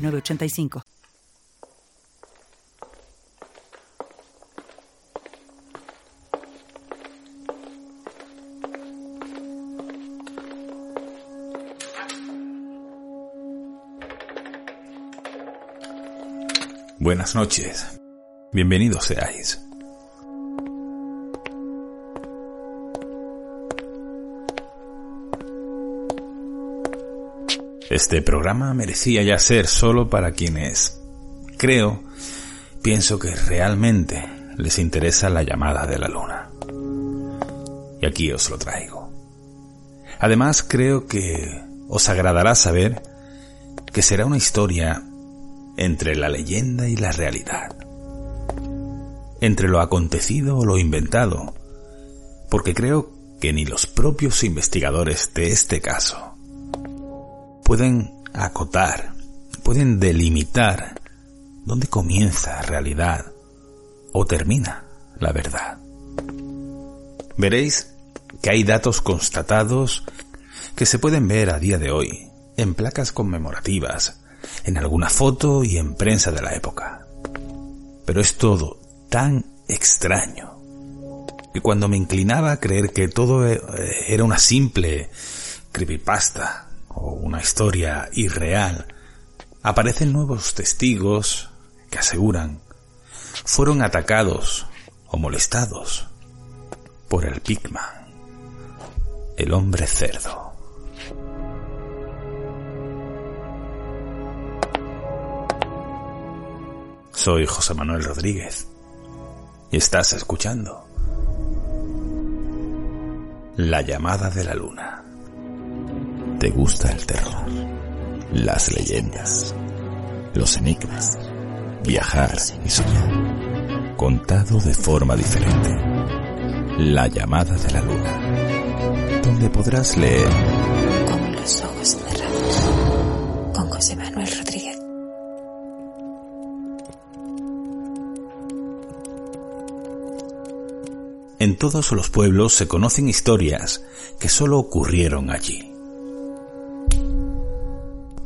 985. Buenas noches. Bienvenidos seáis. Este programa merecía ya ser solo para quienes, creo, pienso que realmente les interesa la llamada de la luna. Y aquí os lo traigo. Además, creo que os agradará saber que será una historia entre la leyenda y la realidad. Entre lo acontecido o lo inventado. Porque creo que ni los propios investigadores de este caso pueden acotar, pueden delimitar dónde comienza realidad o termina la verdad. Veréis que hay datos constatados que se pueden ver a día de hoy en placas conmemorativas, en alguna foto y en prensa de la época. Pero es todo tan extraño que cuando me inclinaba a creer que todo eh, era una simple creepypasta o una historia irreal, aparecen nuevos testigos que aseguran fueron atacados o molestados por el Pigman, el hombre cerdo. Soy José Manuel Rodríguez y estás escuchando La llamada de la luna. ¿Te gusta el terror? Las leyendas, los enigmas, viajar y soñar. Contado de forma diferente. La llamada de la luna. Donde podrás leer. Con los ojos cerrados. Con José Manuel Rodríguez. En todos los pueblos se conocen historias que solo ocurrieron allí.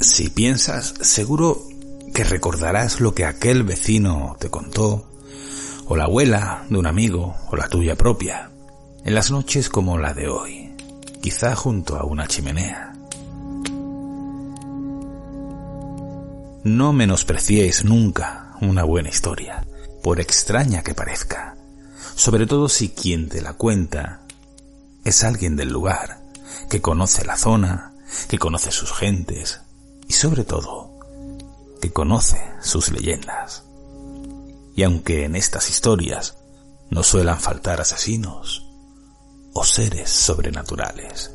Si piensas, seguro que recordarás lo que aquel vecino te contó, o la abuela de un amigo, o la tuya propia, en las noches como la de hoy, quizá junto a una chimenea. No menospreciéis nunca una buena historia, por extraña que parezca, sobre todo si quien te la cuenta es alguien del lugar, que conoce la zona, que conoce sus gentes, y sobre todo que conoce sus leyendas. Y aunque en estas historias no suelan faltar asesinos o seres sobrenaturales,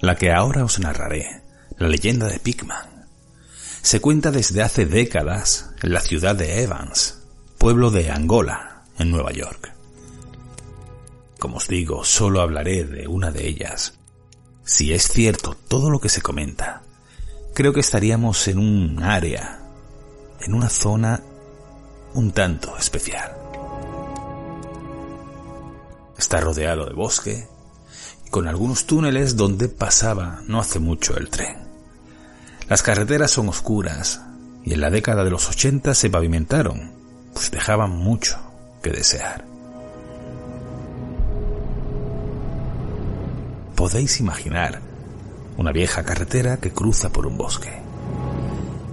La que ahora os narraré, la leyenda de Pigman, se cuenta desde hace décadas en la ciudad de Evans, pueblo de Angola, en Nueva York. Como os digo, solo hablaré de una de ellas. Si es cierto todo lo que se comenta, creo que estaríamos en un área, en una zona un tanto especial. Está rodeado de bosque, con algunos túneles donde pasaba no hace mucho el tren. Las carreteras son oscuras y en la década de los 80 se pavimentaron, pues dejaban mucho que desear. Podéis imaginar una vieja carretera que cruza por un bosque.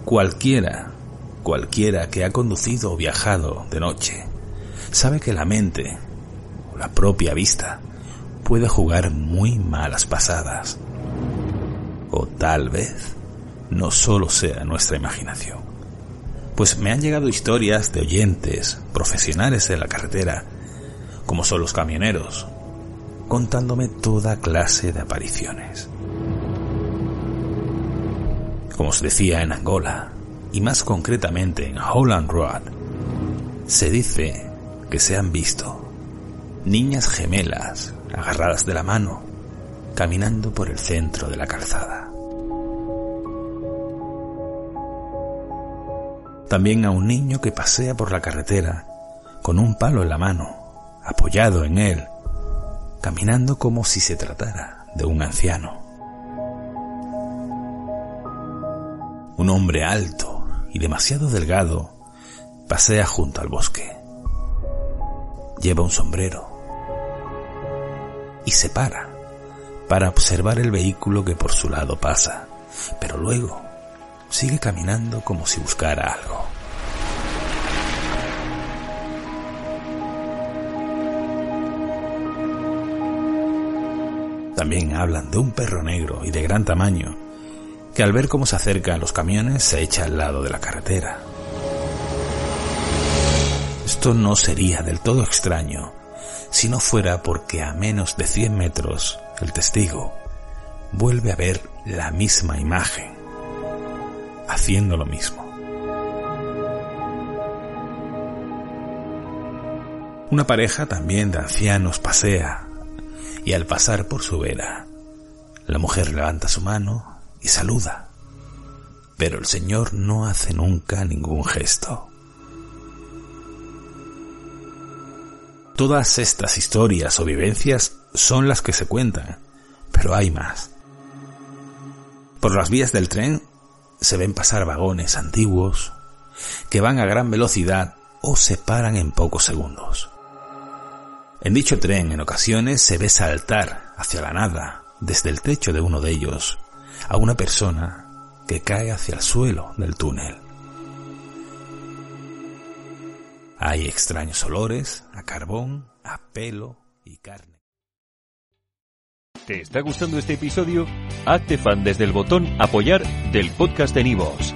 Cualquiera, cualquiera que ha conducido o viajado de noche, sabe que la mente o la propia vista puede jugar muy malas pasadas. O tal vez no solo sea nuestra imaginación. Pues me han llegado historias de oyentes, profesionales de la carretera, como son los camioneros, contándome toda clase de apariciones. Como os decía en Angola, y más concretamente en Holland Road, se dice que se han visto niñas gemelas agarradas de la mano caminando por el centro de la calzada. También a un niño que pasea por la carretera con un palo en la mano, apoyado en él, caminando como si se tratara de un anciano. Un hombre alto y demasiado delgado pasea junto al bosque. Lleva un sombrero y se para para observar el vehículo que por su lado pasa, pero luego sigue caminando como si buscara algo. También hablan de un perro negro y de gran tamaño, que al ver cómo se acerca a los camiones se echa al lado de la carretera. Esto no sería del todo extraño si no fuera porque a menos de 100 metros el testigo vuelve a ver la misma imagen, haciendo lo mismo. Una pareja también de ancianos pasea y al pasar por su vera, la mujer levanta su mano y saluda, pero el Señor no hace nunca ningún gesto. Todas estas historias o vivencias son las que se cuentan, pero hay más. Por las vías del tren se ven pasar vagones antiguos que van a gran velocidad o se paran en pocos segundos. En dicho tren en ocasiones se ve saltar hacia la nada, desde el techo de uno de ellos, a una persona que cae hacia el suelo del túnel. Hay extraños olores a carbón, a pelo y carne. ¿Te está gustando este episodio? Hazte fan desde el botón apoyar del podcast de Nivos.